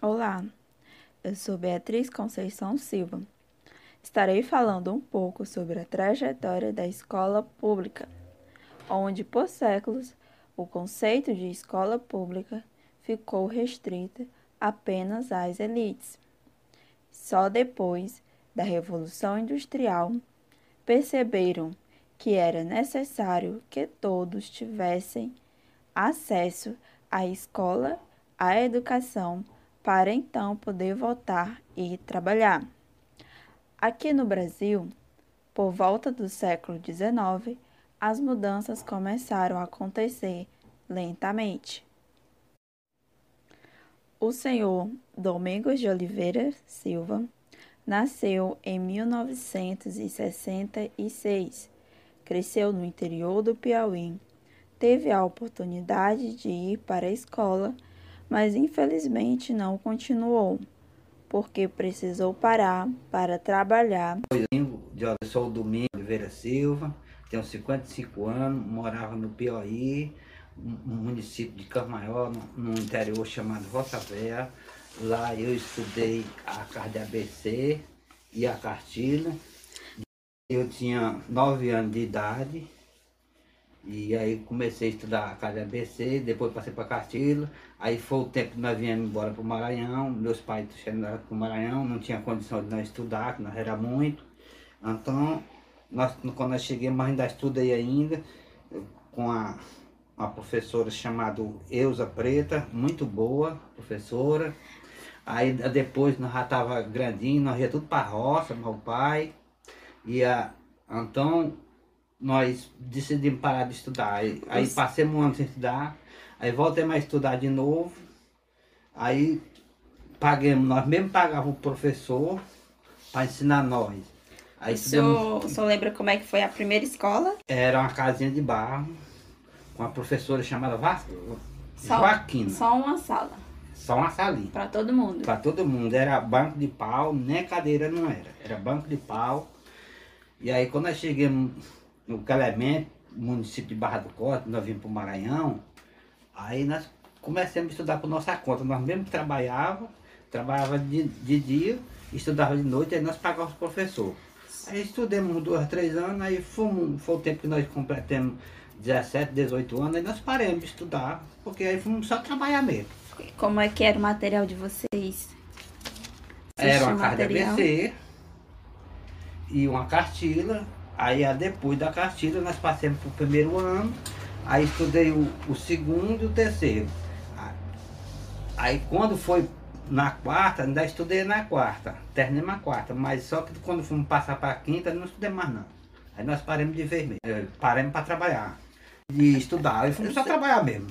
Olá, eu sou Beatriz Conceição Silva. Estarei falando um pouco sobre a trajetória da escola pública, onde por séculos o conceito de escola pública ficou restrito apenas às elites. Só depois da Revolução Industrial perceberam que era necessário que todos tivessem acesso à escola, à educação, para então poder votar e trabalhar. Aqui no Brasil, por volta do século XIX, as mudanças começaram a acontecer lentamente. O senhor Domingos de Oliveira Silva nasceu em 1966, cresceu no interior do Piauí, teve a oportunidade de ir para a escola, mas infelizmente não continuou, porque precisou parar para trabalhar. Eu sou o Domingos Oliveira Silva, tenho 55 anos, morava no Piauí, um município de Camaior, no interior chamado Roça Véia. Lá eu estudei a carta ABC e a cartilha. Eu tinha 9 anos de idade. E aí comecei a estudar a de ABC, depois passei para cartilha. Aí foi o tempo que nós viemos embora para o Maranhão. Meus pais chegaram para o Maranhão, não tinha condição de nós estudar, que nós era muito. Então, nós, quando nós chegamos, ainda estudei ainda com a uma professora chamada Eusa Preta, muito boa professora. Aí depois nós já estava grandinho, nós ia tudo para a roça, meu pai. E a, então nós decidimos parar de estudar. Aí, aí passamos um ano sem estudar, aí voltamos a estudar de novo. Aí paguemos, nós mesmo pagávamos o professor para ensinar nós. Aí o, senhor, o senhor lembra como é que foi a primeira escola? Era uma casinha de barro com uma professora chamada Va só, Joaquina. Só uma sala. Só uma salinha. Para todo mundo. Para todo mundo. Era banco de pau, nem cadeira não era. Era banco de pau. E aí quando nós chegamos no Calemento, município de Barra do Corte, nós vimos para o Maranhão, aí nós começamos a estudar por nossa conta. Nós mesmo trabalhava, trabalhava de, de dia, estudava de noite, aí nós pagávamos o professor. Aí estudamos dois, três anos, aí fomos, foi o tempo que nós completamos 17, 18 anos, aí nós paramos de estudar, porque aí fomos só trabalhar mesmo. Como é que era o material de vocês? era uma carta ABC e uma cartilha. Aí depois da cartilha nós passamos para o primeiro ano, aí estudei o, o segundo e o terceiro. Aí quando foi na quarta, ainda estudei na quarta, terminei na quarta, mas só que quando fomos passar para a quinta, não estudei mais não. Aí nós paramos de ver mesmo, paramos para trabalhar de estudar. Eu fui só trabalhar mesmo.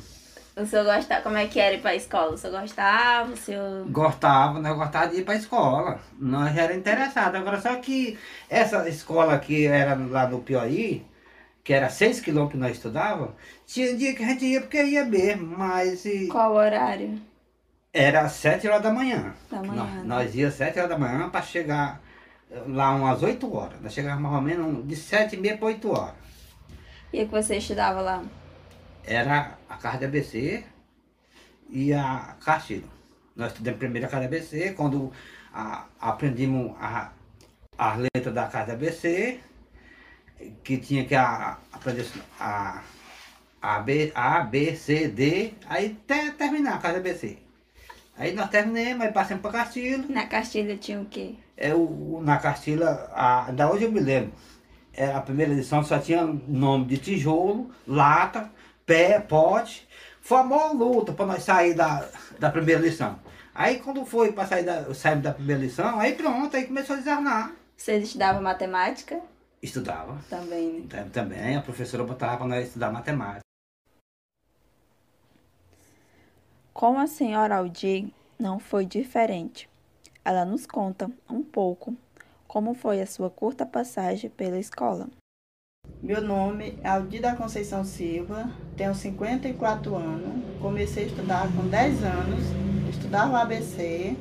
O senhor gostava, como é que era ir pra escola? O senhor gostava? O senhor... Gostava, nós gostava de ir pra escola. Nós era interessado. Agora, só que essa escola que era lá no Piauí, que era 6 quilômetros que nós estudava, tinha dia que a gente ia porque ia mesmo, mas... E... Qual horário? Era 7 horas da manhã. Da manhã. Nós, né? nós ia 7 horas da manhã para chegar lá umas 8 horas. Nós chegávamos mais ou menos de 7 e meia para 8 horas. E o que você estudava lá? Era a carta de ABC e a Castilho. Nós estudamos primeiro a carta de ABC, quando a, aprendimos a, a letra da carta de ABC, que tinha que a, aprender a, a, B, a, B, C, D, aí até terminar a carta de ABC. Aí nós terminamos, aí passamos para Castilho. Na Castilha tinha o quê? É o, na Castilha, a, da hoje eu me lembro é, a primeira edição só tinha nome de tijolo, lata, pé, pote. Foi uma luta para nós sair da, da primeira lição. Aí quando foi para sair da, sair da primeira lição, aí pronto, aí começou a desanar. Vocês estudavam matemática? Estudava. Também. Né? Também, a professora botava para nós estudar matemática. Com a senhora Aldir não foi diferente. Ela nos conta um pouco como foi a sua curta passagem pela escola? Meu nome é Aldir da Conceição Silva, tenho 54 anos, comecei a estudar com 10 anos, estudava ABC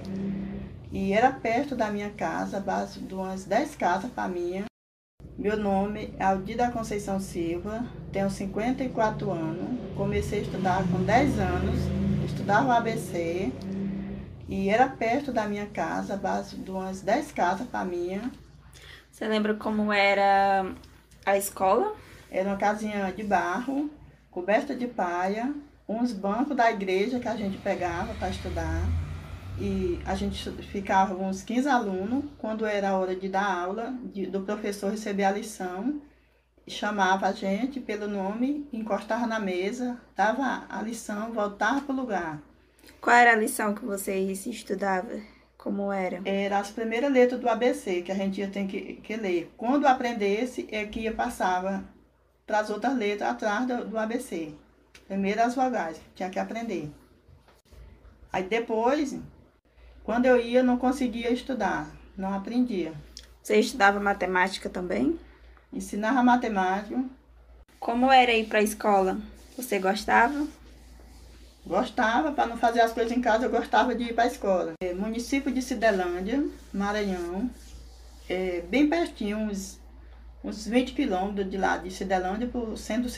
e era perto da minha casa, base de umas 10 casas para minha. Meu nome é Aldir da Conceição Silva, tenho 54 anos, comecei a estudar com 10 anos, estudava ABC E era perto da minha casa, base de umas 10 casas para minha. Você lembra como era a escola? Era uma casinha de barro, coberta de palha, uns bancos da igreja que a gente pegava para estudar. E a gente ficava uns 15 alunos, quando era a hora de dar aula, de, do professor receber a lição, chamava a gente pelo nome, encostava na mesa, dava a lição, voltava para o lugar. Qual era a lição que vocês estudavam? Como era? Era as primeiras letras do ABC que a gente ia ter que, que ler. Quando aprendesse, é que ia passava para as outras letras atrás do, do ABC. Primeiro as vogais, tinha que aprender. Aí depois, quando eu ia, não conseguia estudar, não aprendia. Você estudava matemática também? Ensinava matemática. Como era ir para a escola? Você gostava? Gostava, para não fazer as coisas em casa, eu gostava de ir para a escola. É, município de Cidelândia, Maranhão, é, bem pertinho, uns, uns 20 quilômetros de lá de Cidelândia para o centro.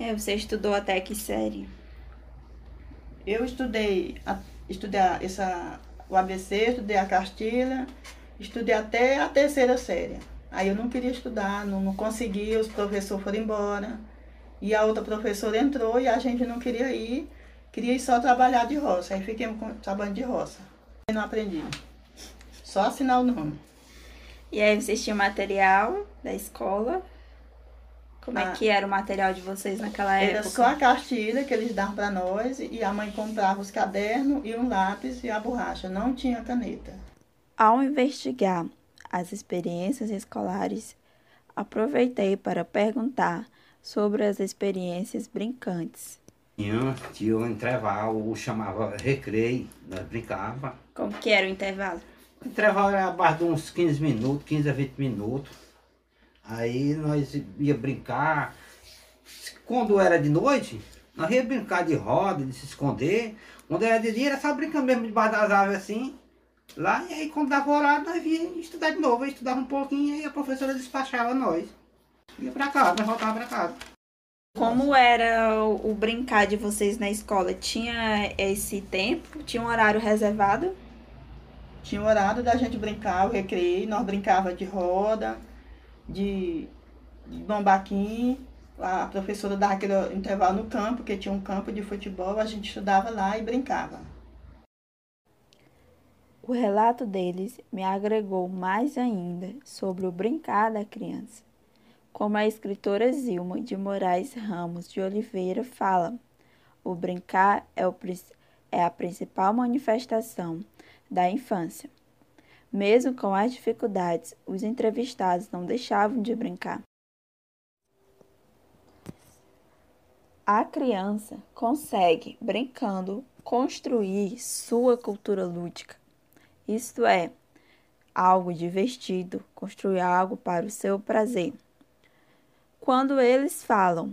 É, você estudou até que série? Eu estudei, estudei essa, o ABC, estudei a cartilha, estudei até a terceira série. Aí eu não queria estudar, não, não conseguia, os professores foram embora. E a outra professora entrou e a gente não queria ir, queria ir só trabalhar de roça. Aí fiquei trabalhando de roça. E não aprendi. Só assinar o nome. E aí vocês tinham material da escola? Como ah, é que era o material de vocês naquela época? Era só a cartilha que eles davam para nós e a mãe comprava os cadernos e um lápis e a borracha. Não tinha caneta. Ao investigar as experiências escolares, aproveitei para perguntar sobre as experiências brincantes. Antes tinha um intervalo, chamava recreio, nós brincava. Como que era o intervalo? O intervalo era abaixo de uns 15 minutos, 15 a 20 minutos. Aí nós ia brincar. Quando era de noite, nós ia brincar de roda, de se esconder. Quando era de dia, era só brincando mesmo debaixo das árvores assim. Lá, e aí quando dava horário, nós vinha estudar de novo. Eu estudava um pouquinho e a professora despachava nós. Ia pra casa, voltava pra casa. Como era o, o, brincar de vocês na escola? Tinha esse tempo? Tinha um horário reservado? Tinha um horário da gente brincar, o recreio, nós brincava de roda, de, de bombaquim. A professora dava aquele intervalo no campo, porque tinha um campo de futebol, a gente estudava lá e brincava. O relato deles me agregou mais ainda sobre o brincar da criança. Como a escritora Zilma de Moraes Ramos de Oliveira fala, o brincar é, o, é a principal manifestação da infância. Mesmo com as dificuldades, os entrevistados não deixavam de brincar. A criança consegue, brincando, construir sua cultura lúdica isto é, algo divertido, construir algo para o seu prazer. Quando eles falam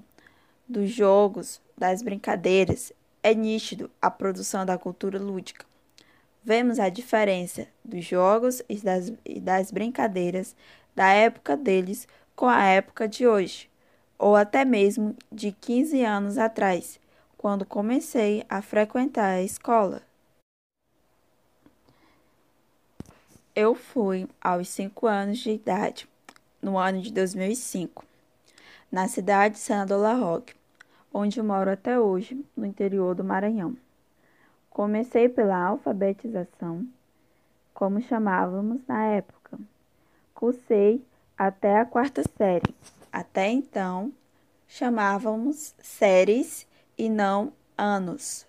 dos jogos, das brincadeiras, é nítido a produção da cultura lúdica. Vemos a diferença dos jogos e das, e das brincadeiras da época deles com a época de hoje, ou até mesmo de 15 anos atrás, quando comecei a frequentar a escola. Eu fui aos 5 anos de idade, no ano de 2005, na cidade de Senador La Roque, onde moro até hoje, no interior do Maranhão. Comecei pela alfabetização, como chamávamos na época. Cursei até a quarta série. Até então, chamávamos séries e não anos,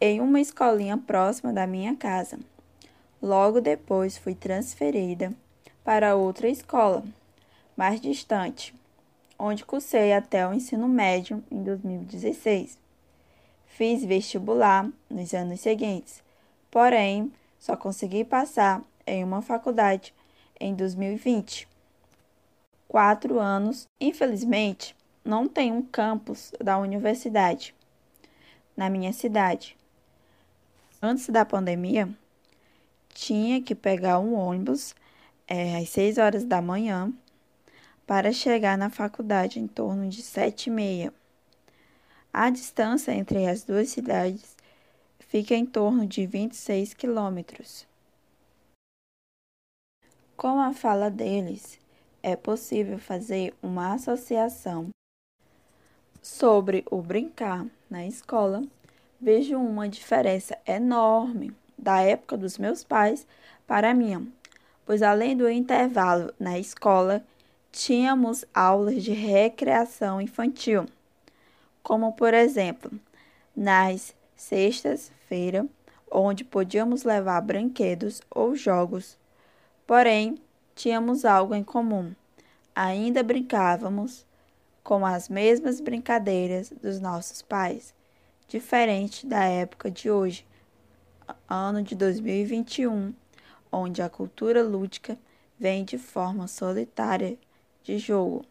em uma escolinha próxima da minha casa. Logo depois fui transferida para outra escola, mais distante, onde cursei até o ensino médio em 2016. Fiz vestibular nos anos seguintes, porém só consegui passar em uma faculdade em 2020. Quatro anos, infelizmente, não tem um campus da universidade na minha cidade. Antes da pandemia, tinha que pegar um ônibus é, às 6 horas da manhã para chegar na faculdade em torno de sete e meia. A distância entre as duas cidades fica em torno de 26 quilômetros. Com a fala deles, é possível fazer uma associação sobre o brincar na escola. Vejo uma diferença enorme da época dos meus pais para a minha, pois além do intervalo na escola, tínhamos aulas de recreação infantil, como por exemplo, nas sextas-feiras, onde podíamos levar brinquedos ou jogos. Porém, tínhamos algo em comum. Ainda brincávamos com as mesmas brincadeiras dos nossos pais, diferente da época de hoje, ano de 2021, onde a cultura lúdica vem de forma solitária de jogo.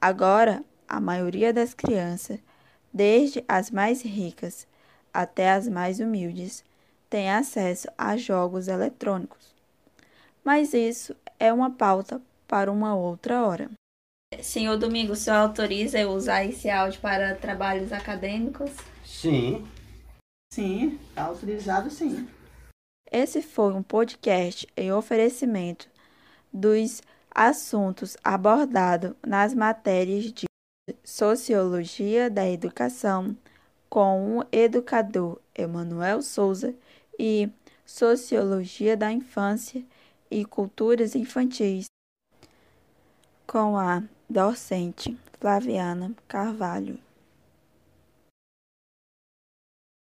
Agora, a maioria das crianças, desde as mais ricas até as mais humildes, tem acesso a jogos eletrônicos. Mas isso é uma pauta para uma outra hora. Senhor Domingo, o senhor autoriza eu usar esse áudio para trabalhos acadêmicos? Sim. Sim, está autorizado sim. Esse foi um podcast em oferecimento dos assuntos abordados nas matérias de Sociologia da Educação com o educador Emanuel Souza e Sociologia da Infância e Culturas Infantis com a docente Flaviana Carvalho.